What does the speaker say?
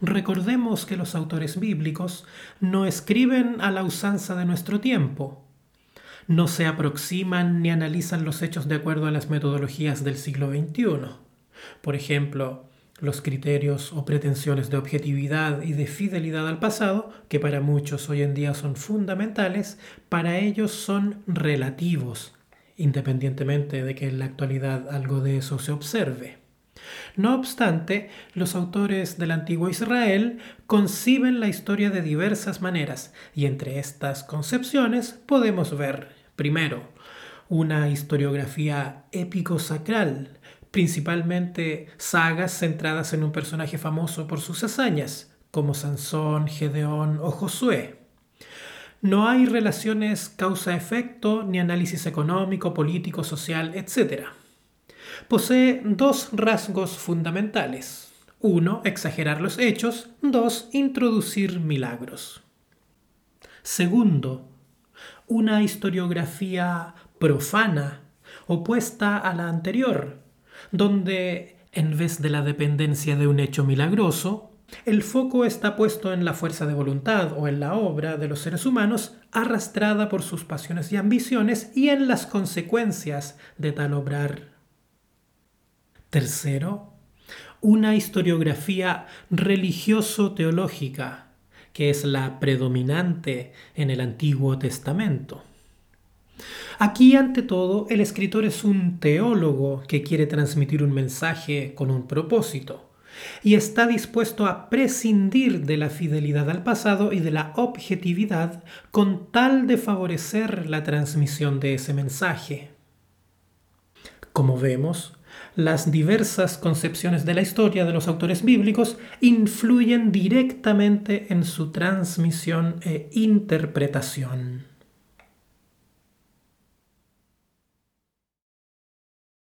Recordemos que los autores bíblicos no escriben a la usanza de nuestro tiempo, no se aproximan ni analizan los hechos de acuerdo a las metodologías del siglo XXI. Por ejemplo, los criterios o pretensiones de objetividad y de fidelidad al pasado, que para muchos hoy en día son fundamentales, para ellos son relativos, independientemente de que en la actualidad algo de eso se observe. No obstante, los autores del antiguo Israel conciben la historia de diversas maneras, y entre estas concepciones podemos ver, primero, una historiografía épico-sacral, principalmente sagas centradas en un personaje famoso por sus hazañas, como Sansón, Gedeón o Josué. No hay relaciones causa-efecto ni análisis económico, político, social, etc. Posee dos rasgos fundamentales. Uno, exagerar los hechos. Dos, introducir milagros. Segundo, una historiografía profana, opuesta a la anterior, donde, en vez de la dependencia de un hecho milagroso, el foco está puesto en la fuerza de voluntad o en la obra de los seres humanos arrastrada por sus pasiones y ambiciones y en las consecuencias de tal obrar. Tercero, una historiografía religioso-teológica, que es la predominante en el Antiguo Testamento. Aquí, ante todo, el escritor es un teólogo que quiere transmitir un mensaje con un propósito y está dispuesto a prescindir de la fidelidad al pasado y de la objetividad con tal de favorecer la transmisión de ese mensaje. Como vemos, las diversas concepciones de la historia de los autores bíblicos influyen directamente en su transmisión e interpretación.